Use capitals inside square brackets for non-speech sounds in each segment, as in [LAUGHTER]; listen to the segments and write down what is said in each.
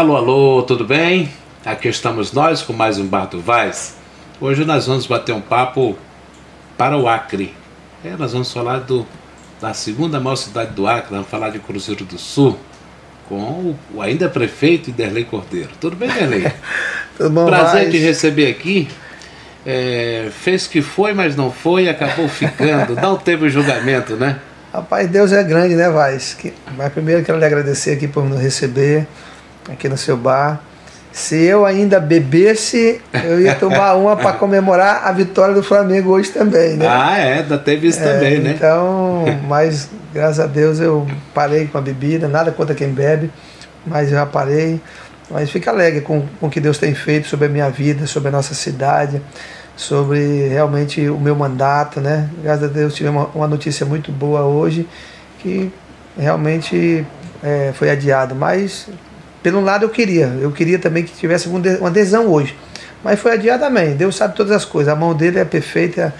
Alô, alô, tudo bem? Aqui estamos nós com mais um Bar do Vaz. Hoje nós vamos bater um papo para o Acre. É, nós vamos falar do, da segunda maior cidade do Acre, vamos falar de Cruzeiro do Sul, com o, ainda prefeito Derlei Cordeiro. Tudo bem, Derlei? [LAUGHS] Tudo bom, Prazer Vaz? te receber aqui. É, fez que foi, mas não foi, acabou ficando. Não teve julgamento, né? Rapaz, Deus é grande, né, Vaz? Que- Mas primeiro quero lhe agradecer aqui por nos receber aqui no seu bar. Se eu ainda bebesse, eu ia tomar uma para comemorar a vitória do Flamengo hoje também, né? Ah, é, ainda teve isso É, também, né? Então, mas graças a Deus eu parei com a bebida, nada contra quem bebe, mas eu já parei. Mas fica alegre com, com o que Deus tem feito sobre a minha vida, sobre a nossa cidade, sobre realmente o meu mandato, né? Graças a Deus tive uma, uma notícia muito boa hoje, que realmente é, foi adiado. Mas, pelo lado, eu queria. Eu queria também que tivesse uma adesão hoje. Mas foi adiado também. Deus sabe todas as coisas. A mão dele é perfeita.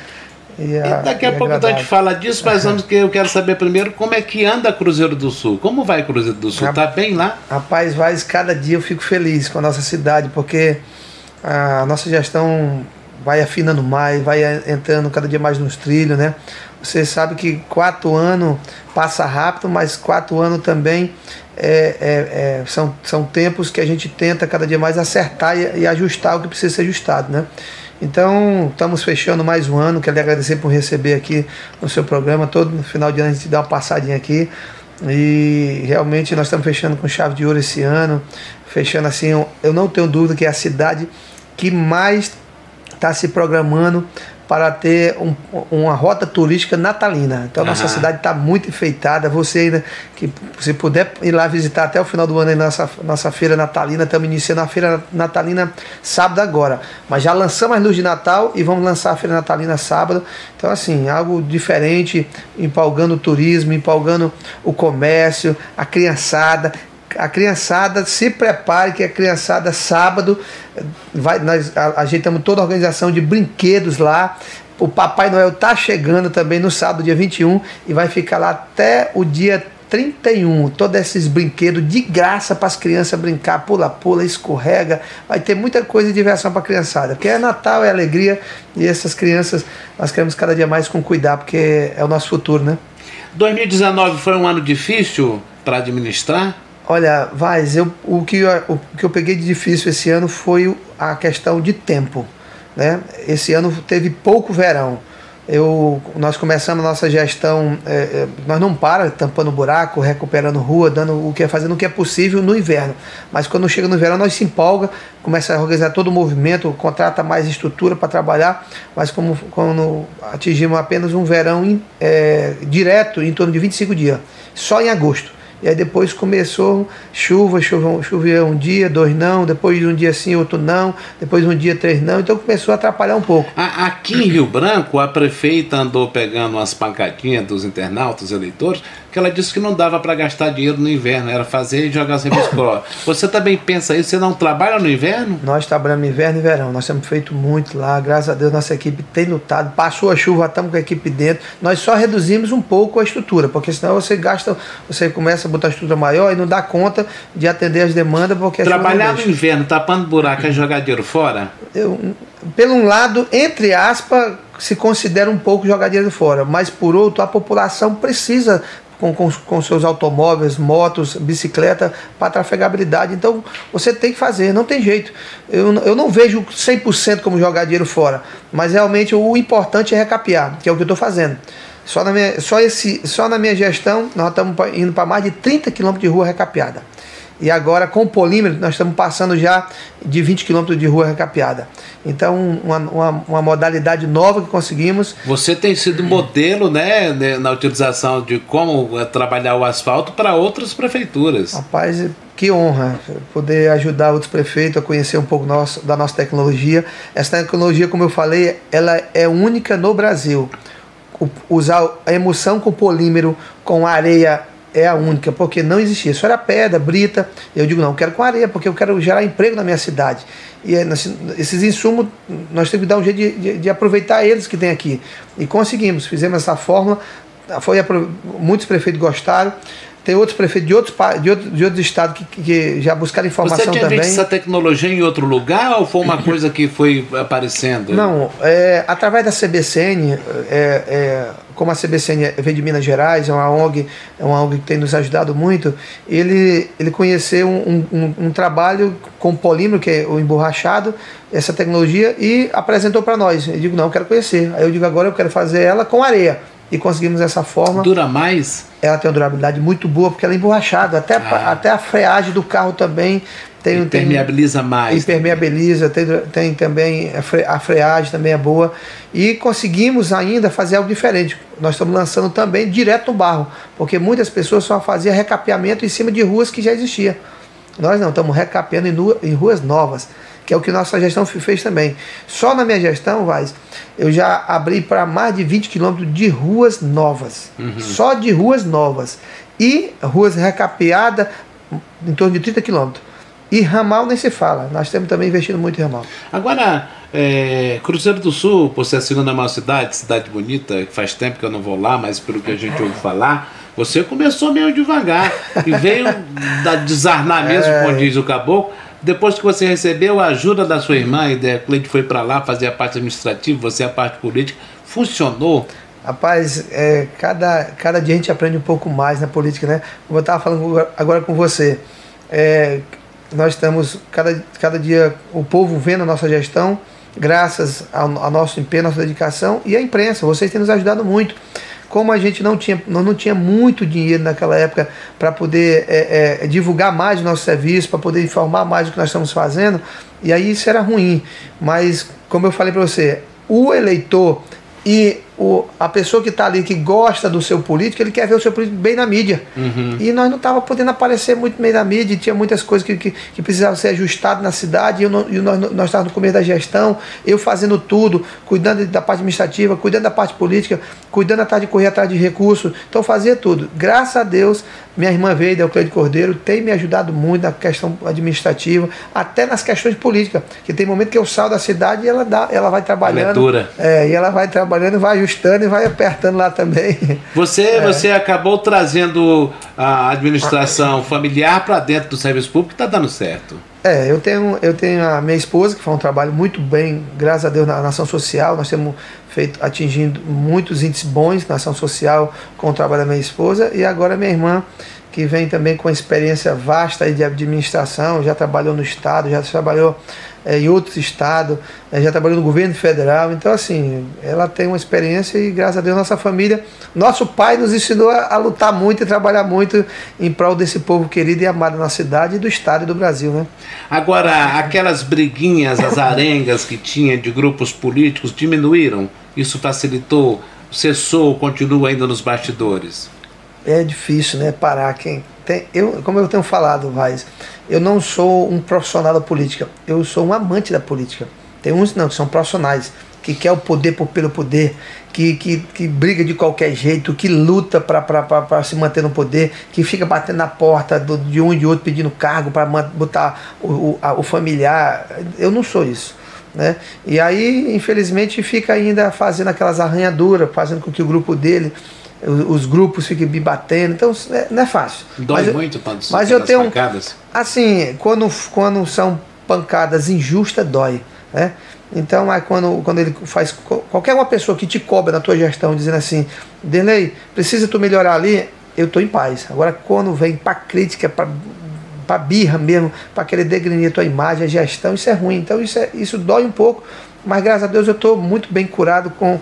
E, E daqui a e pouco a gente fala disso, mas vamos que eu quero saber primeiro como é que anda Cruzeiro do Sul. Como vai Cruzeiro do Sul? Tá bem lá? Rapaz, Vaz, cada dia eu fico feliz com a nossa cidade, porque a nossa gestão vai afinando mais, vai entrando cada dia mais nos trilhos, né? Você sabe que quatro anos passa rápido, mas quatro anos também é, é- é- são, são tempos que a gente tenta cada dia mais acertar e, e ajustar o que precisa ser ajustado, né? Então, estamos fechando mais um ano. Quero lhe agradecer por receber aqui no seu programa. Todo final de ano a gente dá uma passadinha aqui. E realmente nós estamos fechando com chave de ouro esse ano. Fechando assim, eu não tenho dúvida que é a cidade que mais está se programando para ter um- uma rota turística natalina. Então, nossa Aham. cidade está muito enfeitada. Você ainda, que se puder ir lá visitar até o final do ano nossa, nossa feira natalina, estamos iniciando a feira natalina sábado agora. Mas já lançamos as luzes de Natal e vamos lançar a feira natalina sábado. Então, assim, algo diferente, empolgando o turismo, empolgando o comércio, a criançada a criançada se prepare que a criançada sábado vai nós ajeitamos toda a organização de brinquedos lá o Papai Noel tá chegando também no sábado dia 21 e vai ficar lá até o dia 31, todos esses brinquedos de graça para as crianças brincar, pula, pula, escorrega, vai ter muita coisa de diversão para a criançada, porque é Natal, é alegria e essas crianças nós queremos cada dia mais com cuidar, porque é o nosso futuro, né? 2019 foi um ano difícil para administrar? Olha, Vaz, eu, o, que, eu- o que eu peguei de difícil esse ano foi a questão de tempo. Né? Esse ano teve pouco verão. Eu, nós começamos a nossa gestão, é, é, nós não para tampando buraco, recuperando rua, dando o que é fazendo o que é possível no inverno. Mas quando chega no verão, nós se empolga, começa a organizar todo o movimento, contrata mais estrutura para trabalhar, mas como quando atingimos apenas um verão é, direto, em torno de 25 dias, só em agosto. E aí depois começou chuva, chuva, choveu um dia, dois não, depois um dia sim, outro não, depois um dia três não, então começou a atrapalhar um pouco. Aqui em Rio Branco, a prefeita andou pegando umas pancadinhas dos internautas, eleitores, que ela disse que não dava para gastar dinheiro no inverno, era fazer e jogar sem escola. [COUGHS] Você também pensa isso? Você não trabalha no inverno? Nós trabalhamos inverno e verão, nós temos feito muito lá, graças a Deus nossa equipe tem lutado, passou a chuva, estamos com a equipe dentro, nós só reduzimos um pouco a estrutura, porque senão você gasta, você começa a botar a estrutura maior e não dá conta de atender as demandas, porque Trabalhar no inverno, tapando buraco, é jogar dinheiro fora? eu, pelo um lado, entre aspas, se considera um pouco jogar dinheiro fora, mas por outro, a população precisa com, com, com seus automóveis, motos, bicicleta para trafegabilidade. Então você tem que fazer, não tem jeito. Eu, eu não vejo 100% como jogar dinheiro fora, mas realmente o importante é recapear, que é o que eu estou fazendo. Só na minha, só esse, só na minha gestão, nós estamos indo para mais de 30 quilômetros de rua recapeada. E agora, com o polímero, nós estamos passando já de 20 quilômetros de rua recapeada. Então, uma, uma, uma modalidade nova que conseguimos. Você tem sido modelo né, né, na utilização de como eh, trabalhar o asfalto para outras prefeituras. Rapaz, que honra poder ajudar outros prefeitos a conhecer um pouco nosso, da nossa tecnologia. Essa tecnologia, como eu falei, ela é única no Brasil. O- usar a emulsão com polímero, com areia, é a única, porque não existia. Só era pedra, brita. Eu digo, não, quero com areia, porque eu quero gerar emprego na minha cidade. E nós- esses insumos, nós temos que dar um jeito de, de- de aproveitar eles que tem aqui. E conseguimos, fizemos essa fórmula. Foi, muitos prefeitos gostaram. Tem outros prefeitos de outros, de outros, de outros estados que, que- já buscaram Você informação tinha também. visto essa tecnologia em outro lugar ou foi uma [COUGHS] coisa que foi aparecendo? Não, é, através da CBCN, é, é, como a CBCN veio de Minas Gerais, é uma ONG, é uma ONG que tem nos ajudado muito, ele, ele conheceu um, um, um trabalho com polímero, que é o emborrachado, essa tecnologia, e apresentou para nós. Eu digo, não, eu quero conhecer. Aí eu digo, agora eu quero fazer ela com areia. E conseguimos essa forma. Dura mais? Ela tem uma durabilidade muito boa, porque ela é emborrachada. Até, Ah. até a freagem do carro também tem, tem Impermeabiliza mais. impermeabiliza, tem, tem também a, fre, a freagem também é boa. E conseguimos ainda fazer algo diferente. Nós estamos lançando também direto no barro, porque muitas pessoas só faziam recapeamento em cima de ruas que já existia. Nós não, estamos recapeando em, em ruas novas, que é o que nossa gestão fe- fez também. Só na minha gestão, Vaz, eu já abri para mais de 20 quilômetros de ruas novas. Só de ruas novas. E ruas recapeadas em torno de 30 quilômetros. E ramal nem se fala. Nós temos também investindo muito em ramal. Agora, é, Cruzeiro do Sul, por ser a segunda maior cidade, cidade bonita, que faz tempo que eu não vou lá, mas pelo que a gente ouve falar, você começou meio devagar e veio [LAUGHS] da desarnar mesmo, como diz o caboclo. Depois que você recebeu a ajuda da sua irmã e da Cleide foi para lá fazer a parte administrativa, você a parte política, funcionou? Rapaz, é, cada, cada dia a gente aprende um pouco mais na política, né? Como eu estava falando agora- com você, é, nós estamos, cada, cada dia, o povo vendo a nossa gestão, graças ao, ao nosso empenho, nossa dedicação, e a imprensa, vocês têm nos ajudado muito. Como a gente não tinha, não tinha muito dinheiro naquela época para poder é, é, divulgar mais o nosso serviço, para poder informar mais o que nós estamos fazendo, e aí isso era ruim. Mas, como eu falei para você, o eleitor e o, a pessoa que está ali, que gosta do seu político, ele quer ver o seu político bem na mídia. E nós não estávamos podendo aparecer muito bem na mídia, e tinha muitas coisas que, que, que precisavam ser ajustadas na cidade, e, eu não- e nós estávamos no começo da gestão, eu fazendo tudo, cuidando da parte administrativa, cuidando da parte política, cuidando atrás de correr atrás de recursos, então fazia tudo. Graças a Deus, minha irmã veio, da Euclide Cordeiro, tem me ajudado muito na questão administrativa, até nas questões políticas, que tem momento que eu saio da cidade e ela, dá, ela vai trabalhando. dura. É, e ela vai trabalhando, vai ajustando e vai apertando lá também. Você, É. você acabou trazendo a administração familiar para dentro do serviço público, está dando certo. É, eu tenho, eu tenho a minha esposa, que faz um trabalho muito bem, graças a Deus, na, na ação social. Nós temos feito, atingindo muitos índices bons na ação social com o trabalho da minha esposa. E agora minha irmã, que vem também com experiência vasta de administração, já trabalhou no Estado, já trabalhou é, em outros estados, é, já trabalhou no governo federal. Então, assim, ela tem uma experiência e, graças a Deus, nossa família, nosso pai nos ensinou a, a lutar muito e trabalhar muito em prol desse povo querido e amado na cidade e do estado e do Brasil, né? Agora, aquelas briguinhas, as arengas que tinha de grupos políticos diminuíram? Isso facilitou? Cessou? Continua ainda nos bastidores? É difícil, né? Parar quem tem. Eu, como eu tenho falado, Vaz, eu não sou um profissional da política. Eu sou um amante da política. Tem uns não que são profissionais que quer o poder por, pelo poder, que, que, que briga de qualquer jeito, que luta para se manter no poder, que fica batendo na porta do, de um e de outro pedindo cargo para botar o, o, a- o familiar. Eu não sou isso. Né? E aí, infelizmente, fica ainda fazendo aquelas arranhaduras, fazendo com que o grupo dele, os grupos fiquem me batendo. Então, é- não é fácil. Dói Mas eu- muito quando mas eu tenho- pancadas? Assim, quando, quando são pancadas injustas, dói. Né? Então, mas quando, quando ele faz. Qualquer uma pessoa que te cobra na tua gestão dizendo assim, Derlei, precisa tu melhorar ali, eu estou em paz. Agora, quando vem para crítica, para para birra mesmo, para querer degrenir a tua imagem, a gestão, isso é ruim. Então isso, é, isso dói um pouco, mas graças a Deus eu estou muito bem curado com,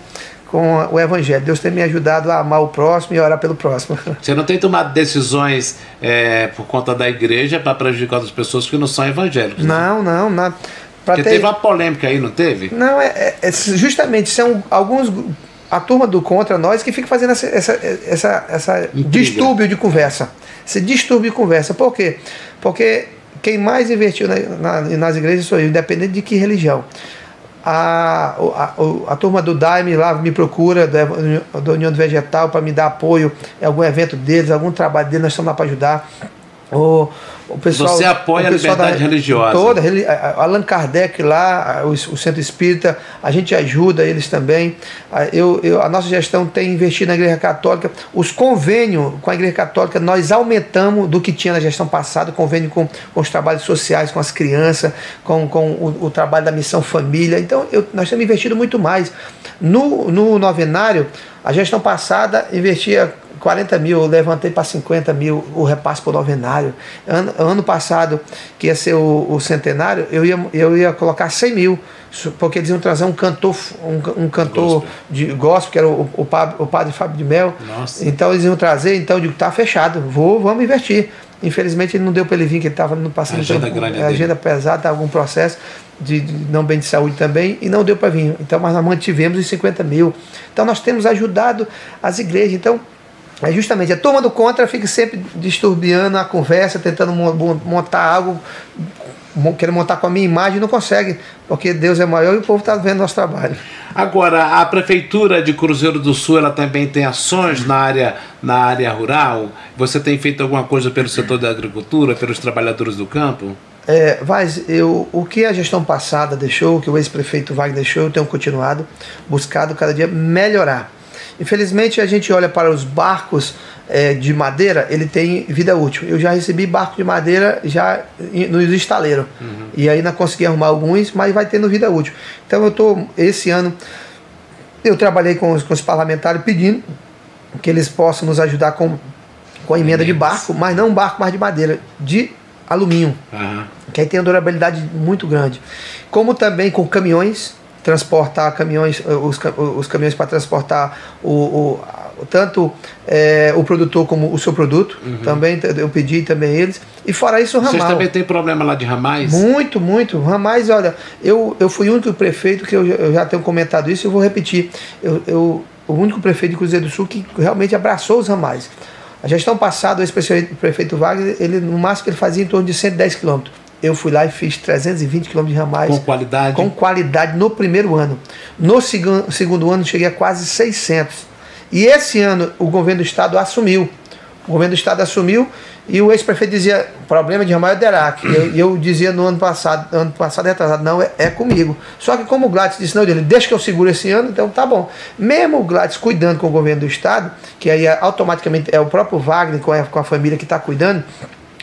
com o Evangelho. Deus tem me ajudado a amar o próximo e a orar pelo próximo. [LAUGHS] Você não tem tomado decisões é, por conta da igreja para prejudicar outras pessoas que não são evangélicos. né? Não, não, não. Porque ter- teve uma polêmica aí, não teve? Não, é, é- é justamente são alguns. A turma do contra nós que fica fazendo essa, essa, essa, essa distúrbio de conversa. Esse distúrbio de conversa. Por quê? Porque quem mais investiu na- na- nas igrejas sou eu, independente de que religião. A, a, a turma do Daime lá me procura, da da União do Vegetal, para me dar apoio em algum evento deles, algum trabalho deles, nós estamos lá para ajudar. O, o pessoal, Você apoia a liberdade religiosa. Toda, Allan Kardec lá, o, o Centro Espírita, a gente ajuda eles também. A, eu, eu- a nossa gestão tem investido na Igreja Católica. Os convênios com a Igreja Católica nós aumentamos do que tinha na gestão passada, convênio com, com os trabalhos sociais, com as crianças, com, com o, o trabalho da missão família. Então eu- nós temos investido muito mais. No, no novenário, a gestão passada investia 40 mil, eu levantei para 50 mil o repasse por novenário. Ano, ano passado, que ia ser o, o centenário, eu ia, eu ia colocar 100 mil, porque eles iam trazer um cantor, um, um cantor Gospel. de gospel, que era o, o, padre, o padre Fábio de Mel. Nossa. Então eles iam trazer, então eu digo, tá fechado, vou, vamos investir. Infelizmente ele não deu para ele vir, que ele estava no passando Agenda tempo- grande é, agenda pesada, algum processo de, de não bem de saúde também, e não deu para vir. Então, mas nós mantivemos os 50 mil. Então nós temos ajudado as igrejas. Então, é justamente a turma do contra fica sempre disturbiando a conversa, tentando mo- mo- montar algo, querendo montar com a minha imagem, não consegue, porque Deus é maior e o povo está vendo nosso trabalho. Agora, a prefeitura de Cruzeiro do Sul, ela também tem ações na área, na área rural. Você tem feito alguma coisa pelo setor da agricultura, pelos trabalhadores do campo? É, Vaz, eu, o que a gestão passada deixou, o que o ex-prefeito Wagner deixou, eu tenho continuado, buscado cada dia melhorar. Infelizmente, a gente olha para os barcos é, de madeira, ele tem vida útil. Eu já recebi barco de madeira já nos estaleiros. E ainda consegui arrumar alguns, mas vai tendo vida útil. Então, eu estou, esse ano, eu trabalhei com os, com os parlamentares pedindo que eles possam nos ajudar com, com a emenda de barco, mas não um barco mais de madeira, de alumínio Aham. que aí tem uma durabilidade muito grande. Como também com caminhões, transportar caminhões, eh, os, os caminhões para transportar o, o- tanto eh, o produtor como o seu produto, também t- eu pedi também eles. E fora isso o Vocês ramal. também têm problema lá de ramais? Muito, muito. Ramais, olha, eu, eu fui o único prefeito que eu, já- eu já tenho comentado isso e eu vou repetir. Eu, eu, o único prefeito de Cruzeiro do Sul que realmente abraçou os ramais. A gestão passada, o ex-prefeito prefeito Wagner, ele, no máximo que ele fazia em torno de 110 quilômetros. Eu fui lá e fiz 320 quilômetros de ramais. Com qualidade? Com qualidade no primeiro ano. No segun- segundo ano, cheguei a quase 600. E esse ano, o governo do estado assumiu. O governo do estado assumiu e o ex-prefeito dizia: problema de ramal é o Derac. E eu, eu dizia no ano passado, ano passado retrasado, não, é, é comigo. Só que como o Gladys disse, não, dele, deixa que eu seguro esse ano, então tá bom. Mesmo o Gladys cuidando com o governo do estado, que aí é, automaticamente é o próprio Wagner com a, com a família que está cuidando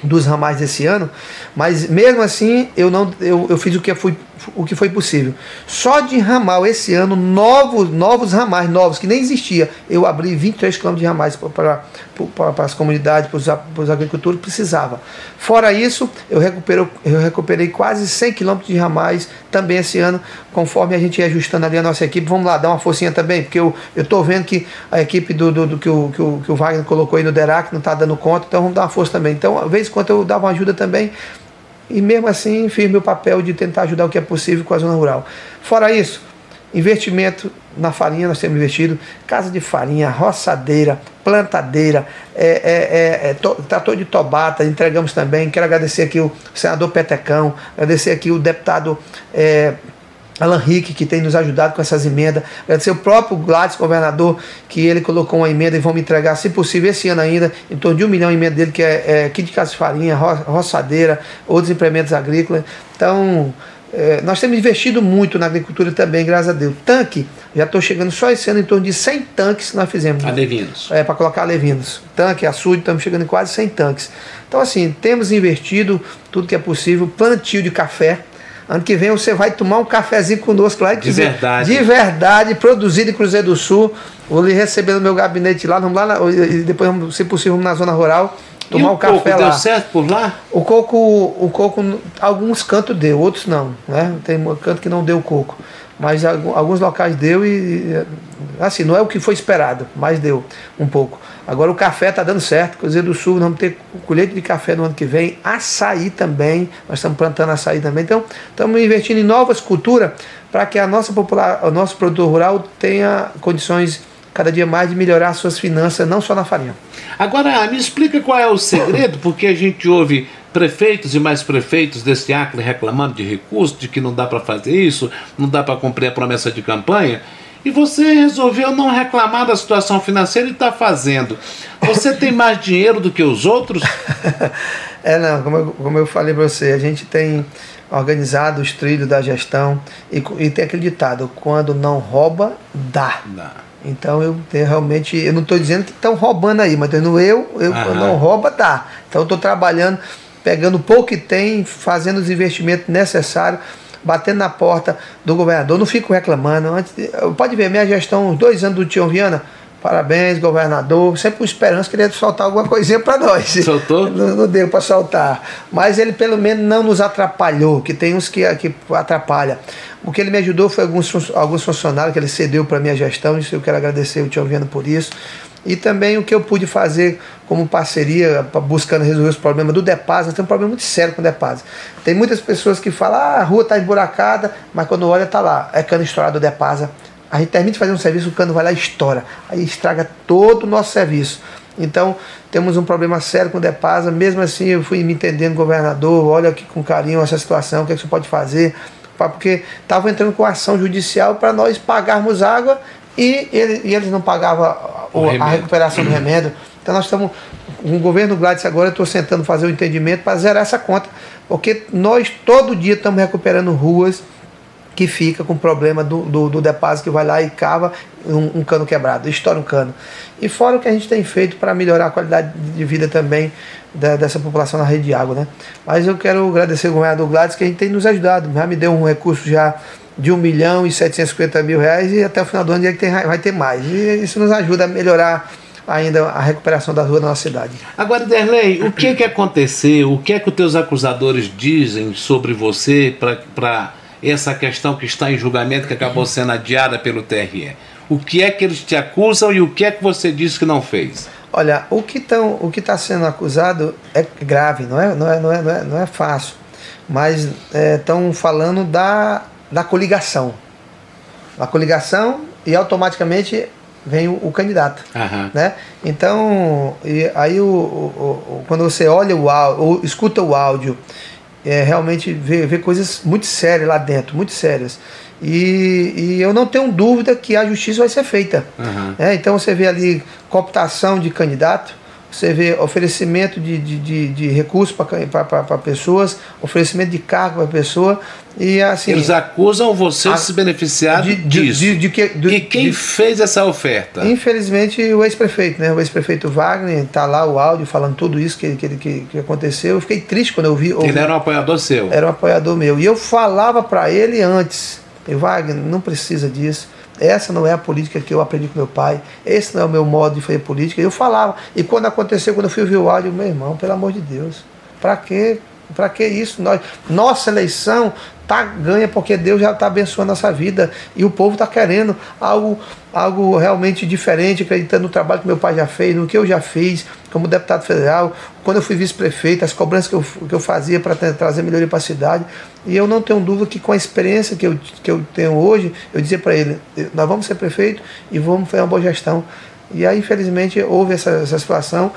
dos ramais desse ano, mas mesmo assim eu não eu, eu fiz o que fui o que foi possível. Só de ramal esse ano novos novos ramais novos que nem existia. Eu abri 23 km de ramais para para, as comunidades, para os, agricultores precisava. Fora isso, eu recuperei eu recuperei quase 100 km de ramais também esse ano, conforme a gente ia ajustando ali a nossa equipe. Vamos lá, dar uma forcinha também, porque eu tô vendo que a equipe do, do, do que, o, que, o, que o Wagner colocou aí no Derac não está dando conta, então vamos dar uma força também. Então, às vezes, quando eu dava uma ajuda também, e mesmo assim fiz meu papel de tentar ajudar o que é possível com a zona rural. Fora isso, investimento na farinha, nós temos investido, casa de farinha, roçadeira, plantadeira, é, é, é, é, to, trator de tobata, entregamos também. Quero agradecer aqui o senador Petecão, agradecer aqui o deputado. Alan Rick, que tem nos ajudado com essas emendas. Agradecer o próprio Gladys, governador, que ele colocou uma emenda e vão me entregar, se possível, esse ano ainda, em torno de um milhão de emenda dele, que é, é kit de casa de farinha, ro roçadeira, outros implementos agrícolas. Então, é, nós temos investido muito na agricultura também, graças a Deus. Tanque, já estou chegando só esse ano em torno de 100 tanques que nós fizemos. Alevinos. É, para colocar levinos. Tanque, açude, estamos chegando em quase 100 tanques. Então, assim, temos investido tudo que é possível. Plantio de café. Ano que vem você vai tomar um cafezinho conosco lá. De verdade. De verdade, produzido em Cruzeiro do Sul. Vou lhe receber no meu gabinete lá. Vamos lá, na- e depois, se possível, vamos na zona rural. Tomar e um o café coco lá. deu certo por lá? O coco, o coco, alguns cantos deu, outros não, né? Tem um canto que não deu coco, mas algu- alguns locais deu e assim, não é o que foi esperado, mas deu um pouco. Agora o café está dando certo, Cruzeiro do Sul, vamos ter colheita de café no ano que vem, açaí também, nós estamos plantando açaí também. Então, estamos investindo em novas culturas para que a nossa popular, o nosso produtor rural tenha condições cada dia mais de melhorar suas finanças, não só na farinha. Agora, me explica qual é o segredo, porque a gente ouve prefeitos e mais prefeitos desse Acre reclamando de recursos, de que não dá para fazer isso, não dá para cumprir a promessa de campanha. E você resolveu não reclamar da situação financeira e está fazendo. Você tem mais dinheiro do que os outros? [LAUGHS] é, não, como eu, como eu falei para você, a gente tem organizado os trilhos da gestão e, e tem aquele ditado: quando não rouba, dá. Então eu tenho realmente, eu não estou dizendo que estão roubando aí, mas eu, eu, eu não rouba, dá. Então eu estou trabalhando, pegando o pouco que tem, fazendo os investimentos necessários batendo na porta do governador, não fico reclamando. Antes, pode ver, minha gestão, uns dois anos do Tião Viana, parabéns, governador, sempre com esperança que ele ia soltar alguma coisinha para nós. Soltou? [LAUGHS] Não, não deu para soltar. Mas ele pelo menos não nos atrapalhou, que tem uns que, que atrapalha. O que ele me ajudou foi alguns, alguns funcionários que ele cedeu para minha gestão, isso eu quero agradecer o Tião Viana por isso e também o que eu pude fazer como parceria buscando resolver os problemas do Depasa. Nós temos um problema muito sério com o Depasa. Tem muitas pessoas que falam, ah, a rua está emburacada, mas quando olha está lá, é cano estourado do Depasa. A gente termina de fazer um serviço, o cano vai lá e estoura. Aí estraga todo o nosso serviço. Então, temos um problema sério com o Depasa. Mesmo assim, eu fui me entendendo, governador, olha aqui com carinho essa situação, o que, é que você pode fazer? Porque estava entrando com ação judicial para nós pagarmos água e, ele, e eles não pagavam o, a recuperação do remédio. Então nós estamos, com o governo Gladys agora, eu estou sentando fazer o entendimento para zerar essa conta, porque nós todo dia estamos recuperando ruas que fica com problema do, do, do depósito que vai lá e cava um, um, cano quebrado, estoura um cano. E fora o que a gente tem feito para melhorar a qualidade de vida também da, dessa população na rede de água. Né? Mas eu quero agradecer ao governador Gladys que a gente tem nos ajudado, já me deu um recurso já de 1 milhão e 750 mil reais e até o final do ano tem, vai ter mais. E isso nos ajuda a melhorar ainda a recuperação da rua da nossa cidade. Agora, Derlei, o que é que aconteceu? O que é que os teus acusadores dizem sobre você para essa questão que está em julgamento que acabou sendo adiada pelo TRE? O que é que eles te acusam e o que é que você disse que não fez? Olha, o que está sendo acusado é grave, não é, não é, não é, não é, não é fácil. Mas estão é, falando da da coligação. A coligação e automaticamente vem o, o candidato. Uhum. Né? Então, aí o, o, quando você olha o áudio, ou escuta o áudio, é, realmente vê, vê coisas muito sérias lá dentro, muito sérias. E, e, eu não tenho dúvida que a justiça vai ser feita. Uhum. É, então você vê ali cooptação de candidato, você vê oferecimento de, de, de, de recursos para pessoas, oferecimento de cargo para pessoa. E assim. Eles acusam você de se beneficiar de, disso. De, de, que, e quem fez essa oferta? Infelizmente, o ex-prefeito, né? O ex-prefeito Wagner, está lá o áudio falando tudo isso que, que, que, que aconteceu. Eu fiquei triste quando eu vi. Ouvi, ele era um apoiador seu? Era um apoiador meu. E eu falava para ele antes: Wagner, não precisa disso essa não é a política que eu aprendi com meu pai. Esse não é o meu modo de fazer política. Eu falava. E quando aconteceu, quando eu fui ouvir o áudio, meu irmão, pelo amor de Deus, para quê? Para que isso? Nós, nossa eleição tá ganha porque Deus já está abençoando nossa vida e o povo está querendo algo, algo realmente diferente, acreditando no trabalho que meu pai já fez, no que eu já fiz como deputado federal, quando eu fui vice-prefeito, as cobranças que eu, que eu fazia para trazer melhoria para a cidade. E eu não tenho dúvida que com a experiência que eu, que eu tenho hoje, eu dizia para ele: nós vamos ser prefeito e vamos fazer uma boa gestão. E aí, infelizmente, houve essa, essa situação.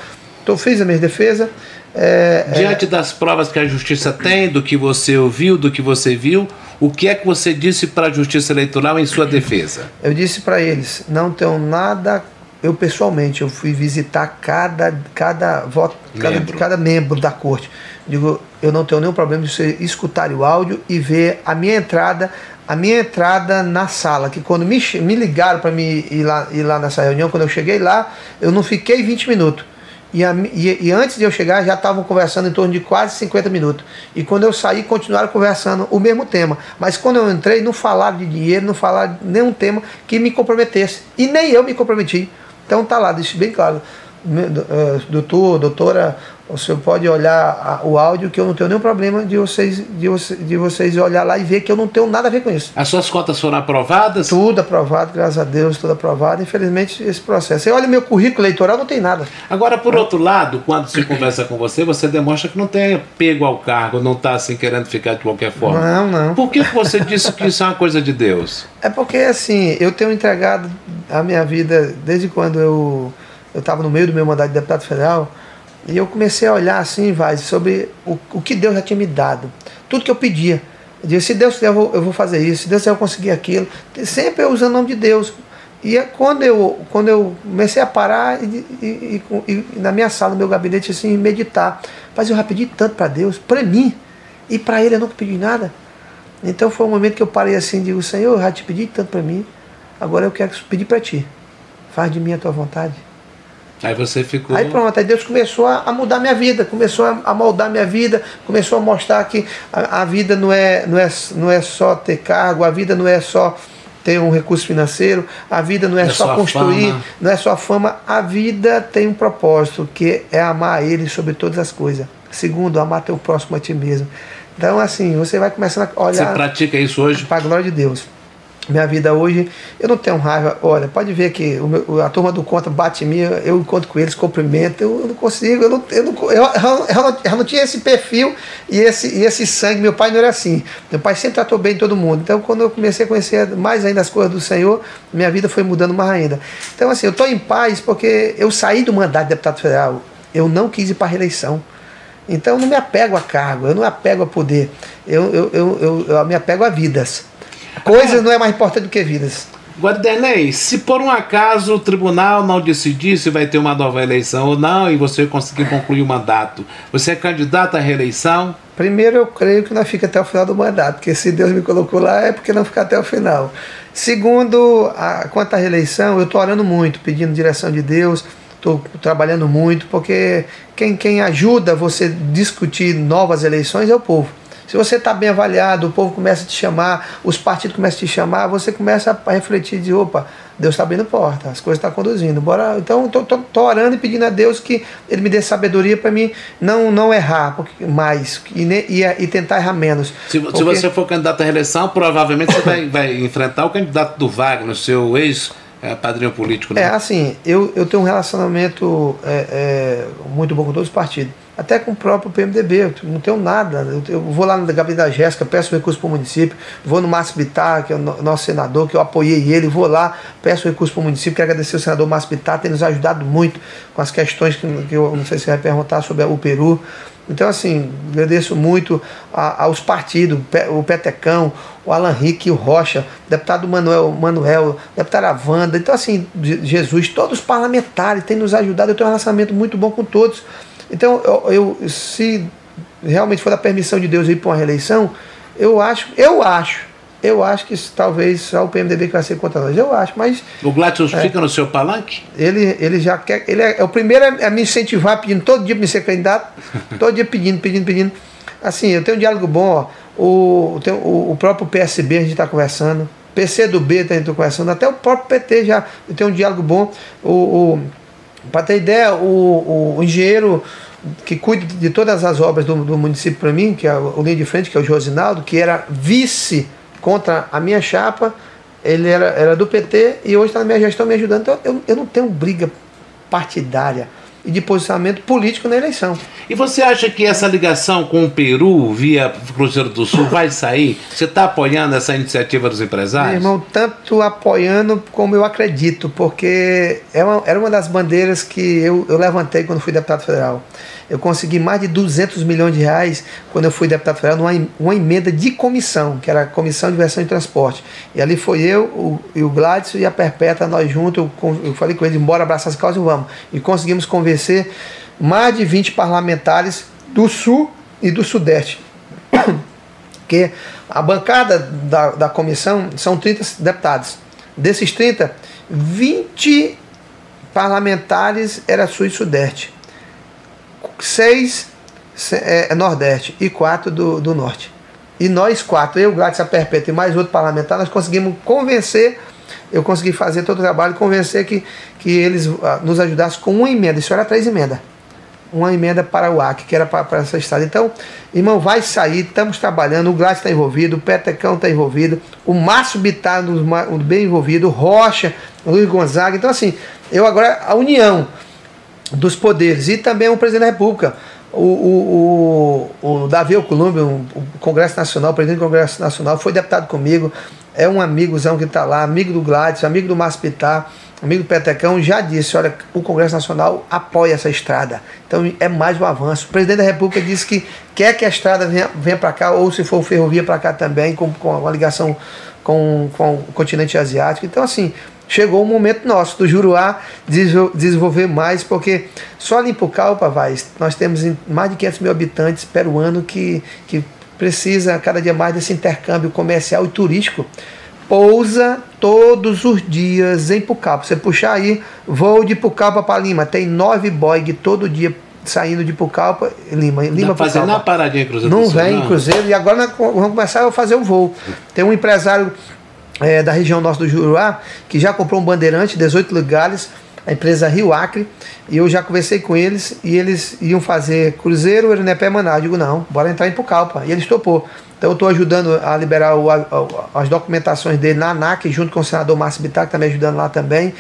Então, fiz a minha defesa é, é, Diante é... das provas que a justiça tem, do que você ouviu, do que você viu, o que é que você disse para a justiça eleitoral em sua defesa? Eu disse para eles: não tenho nada. Eu pessoalmente, eu fui visitar cada, cada, voto, membro. Cada, cada membro da corte. Digo, eu não tenho nenhum problema de você escutar o áudio e ver a minha entrada, a minha entrada na sala, que quando me, me ligaram para me ir lá, ir lá nessa reunião, quando eu cheguei lá, eu não fiquei 20 minutos. E, a, e, e, antes de eu chegar, já estavam conversando em torno de quase 50 minutos. E quando eu saí, continuaram conversando o mesmo tema. Mas quando eu entrei, não falaram de dinheiro, não falaram de nenhum tema que me comprometesse. E nem eu me comprometi. Então tá lá, deixe bem claro. Eh, doutor, doutora, o senhor pode olhar o áudio que eu não tenho nenhum problema de vocês, de, você- de vocês olhar lá e ver que eu não tenho nada a ver com isso. As suas contas foram aprovadas? Tudo aprovado, graças a Deus, tudo aprovado. Infelizmente, esse processo. Você olha meu currículo eleitoral, não tem nada. Agora, por outro lado, quando se conversa com você, você demonstra que não tem apego ao cargo, não está assim querendo ficar de qualquer forma. Não, não. Por que você disse que isso é uma coisa de Deus? É porque, assim, eu tenho entregado a minha vida desde quando eu estava no meio do meu mandato de deputado federal e eu comecei a olhar, assim, vai, sobre o, o que Deus já tinha me dado. Tudo que eu pedia. Eu disse, se Deus quiser, eu vou, eu vou fazer isso. Se Deus quiser, eu conseguir aquilo. Sempre eu usando o nome de Deus. E é quando eu, quando eu comecei a parar e, e- e- e na minha sala, no meu gabinete, assim, meditar. Mas eu já pedi tanto para Deus, para mim. E para Ele eu nunca pedi nada. Então foi um momento que eu parei assim e digo, Senhor, eu já te pedi tanto para mim, agora eu quero pedir para ti. Faz de mim a tua vontade. Aí você ficou. Aí pronto, aí Deus começou a, mudar minha vida, começou a, moldar minha vida, começou a mostrar que a, a vida não é, não, é, não é só ter cargo, a vida não é só ter um recurso financeiro, a vida não é, é só, construir, fama. não é só fama, a vida tem um propósito, que é amar Ele sobre todas as coisas. Segundo, amar teu próximo a ti mesmo. Então, assim, você vai começando a Você olhar pratica isso hoje? para a glória de Deus. Minha vida hoje, eu não tenho raiva. Olha, pode ver que meu- a turma do contra bate em mim, eu encontro com eles, cumprimento, eu, eu não consigo, eu não, eu, não, eu, eu não- eu não- tinha esse perfil e esse, e esse sangue. Meu pai não era assim. Meu pai sempre tratou bem todo mundo. Então, quando eu comecei a conhecer mais ainda as coisas do Senhor, minha vida foi mudando mais ainda. Então, assim, eu estou em paz porque eu saí do mandato de deputado federal. Eu não quis ir para a reeleição. Então eu não me apego a cargo, eu não me apego a poder, eu, eu, eu, eu me apego a vidas. Coisas não é mais importante do que vidas. Guardenei, se por um acaso o tribunal não decidir se vai ter uma nova eleição ou não e você conseguir concluir o mandato, você é candidato à reeleição? Primeiro, eu creio que não fica até o final do mandato, porque se Deus me colocou lá é porque não fica até o final. Segundo, a, quanto à reeleição, eu estou orando muito, pedindo direção de Deus, estou trabalhando muito, porque quem, quem ajuda você discutir novas eleições é o povo. Se você está bem avaliado, o povo começa a te chamar, os partidos começam a te chamar, você começa a refletir de opa, Deus está abrindo porta, as coisas estão conduzindo. Bora, então estou orando e pedindo a Deus que Ele me dê sabedoria para mim não, não errar porque, mais e, e, e tentar errar menos. Se, se Porque- você for candidato à reeleição, provavelmente você vai, vai enfrentar o candidato do Wagner, seu ex-padrinho político. Né? É assim, eu, eu tenho um relacionamento é, é, muito bom com todos os partidos. Até com o próprio PMDB, não tenho nada. Eu, vou lá no gabinete da Jéssica, peço recurso para o município, vou no Márcio Bittar, que é o no- nosso senador, que eu apoiei ele, vou lá, peço recurso para o município, quero agradecer o senador Márcio Bittar, tem nos ajudado muito com as questões que, que eu não sei se vai perguntar sobre o Peru. Então, assim, agradeço muito a- aos partidos, o Petecão, o Alan Rick, o Rocha, o deputado Manuel, Manuel, deputada Wanda. Então, assim, Je- Jesus, todos os parlamentares têm nos ajudado. Eu tenho um relacionamento muito bom com todos. Então, eu, eu- se realmente for da permissão de Deus ir para uma reeleição, eu acho, eu acho, eu acho que talvez só o PMDB que vai ser contra nós. Eu acho, mas O Gladson É. fica no seu palanque? ele, ele já quer. Ele é, é o primeiro a a me incentivar, pedindo todo dia para me ser candidato, [LAUGHS] todo dia pedindo, pedindo, pedindo. Assim, eu tenho um diálogo bom, ó. O, o, o próprio PSB a gente está conversando, PCdoB também estou conversando, até o próprio PT já tem um diálogo bom. O, o, para ter ideia, o, o, o engenheiro que cuida de todas as obras do, do município para mim, que é o, linha de frente, que é o Josinaldo, que era vice contra a minha chapa, ele era, era do PT e hoje está na minha gestão me ajudando. Então eu, eu não tenho briga partidária e de posicionamento político na eleição. E você acha que essa ligação com o Peru via Cruzeiro do Sul vai sair? Você está apoiando essa iniciativa dos Meu empresários? irmão, tanto apoiando como eu acredito, porque é uma- era uma das bandeiras que eu, eu levantei quando fui deputado federal. Eu consegui mais de 200 milhões de reais quando eu fui deputado federal numa uma emenda de comissão, que era a Comissão de Versão e Transporte. E ali foi eu, o, e o Gladson e a Perpétua, nós juntos, eu, eu falei com eles, bora abraçar as causas e vamos. E conseguimos convencer mais de 20 parlamentares do Sul e do Sudeste [COUGHS] porque a bancada da, da comissão são 30 deputados. Desses 30, 20 parlamentares era sul e sudeste. Seis se- é, é nordeste e quatro do, do norte. E nós quatro, eu, Gladys Perpétua e mais outro parlamentar, nós conseguimos convencer eu consegui fazer todo o trabalho e convencer que, que eles uh, nos ajudassem com uma emenda. Isso era três emendas. Uma emenda para o AC, que era para, para essa estrada. Então, irmão, vai sair, estamos trabalhando, o Gladys está envolvido, o Petecão está envolvido, o Márcio Bittar bem envolvido, o Rocha, o Luiz Gonzaga. Então, assim, eu agora, a união dos poderes e também o presidente da República o, o, o, Davi Alcolumbre, o, Congresso Nacional, o presidente do Congresso Nacional, foi deputado comigo, é um amigozão que está lá, amigo do Gladys, amigo do Márcio Pitar, amigo do Petecão, já disse, olha, o Congresso Nacional apoia essa estrada. Então é mais um avanço. O presidente da República disse que quer que a estrada venha, venha para cá, ou se for ferrovia para cá também, com, com uma ligação com, com o continente asiático. Então, assim, chegou o momento nosso do Juruá desenvolver mais, porque só ali em Pucallpa, vai, nós temos mais de 500 mil habitantes peruanos que, que precisa cada dia mais desse intercâmbio comercial e turístico. Pousa todos os dias em Pucallpa. Você puxar aí, voo de Pucallpa para Lima, tem nove boig todo dia saindo de Pucallpa, Lima, Lima fazendo na paradinha Cruzeiro. Não vem Cruzeiro e agora nós vamos começar a fazer o voo. Tem um empresário é, da região norte do Juruá, que já comprou um bandeirante, 18 lugares, a empresa Rio Acre, e eu já conversei com eles e eles iam fazer Cruzeiro, Erinepé, Maná. Eu digo, não, bora entrar em Pucallpa. E eles topou. Então eu estou ajudando a liberar o, a, as documentações dele na ANAC, junto com o senador Márcio Bittar, que está me ajudando lá também,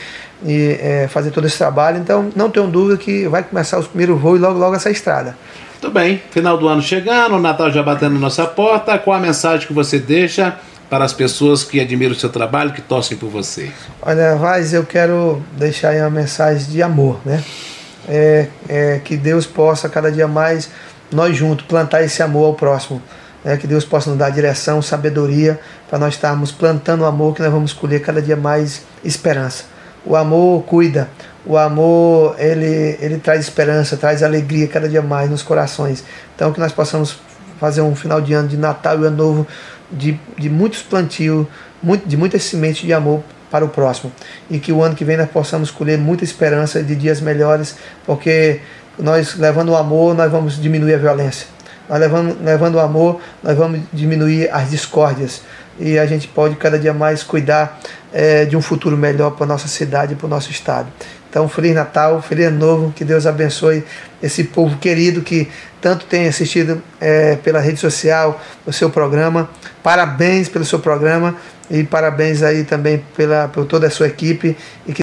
e é, fazer todo esse trabalho. Então não tenho dúvida que vai começar os primeiros voos logo, logo essa estrada. Muito bem, final do ano chegando, o Natal já batendo na nossa porta. Qual a mensagem que você deixa para as pessoas que admiram o seu trabalho, que torcem por você? Olha, Vaz, eu quero deixar aí uma mensagem de amor, né? É, é, que Deus possa cada dia mais, nós juntos, plantar esse amor ao próximo. É, que Deus possa nos dar direção, sabedoria, para nós estarmos plantando o amor que nós vamos escolher cada dia mais esperança. O amor cuida, o amor ele, ele traz esperança, traz alegria cada dia mais nos corações. Então que nós possamos fazer um final de ano de Natal e Ano Novo de, de muitos plantios, muito, de muitas sementes de amor para o próximo. E que o ano que vem nós possamos colher muita esperança de dias melhores, porque nós levando o amor, nós vamos diminuir a violência. Nós levando, levando o amor, nós vamos diminuir as discórdias. E a gente pode cada dia mais cuidar é, de um futuro melhor para a nossa cidade e para o nosso estado. Então, Feliz Natal, Feliz Ano Novo, que Deus abençoe esse povo querido que tanto tem assistido é, pela rede social o seu programa. Parabéns pelo seu programa e parabéns aí também pela, por toda a sua equipe. E que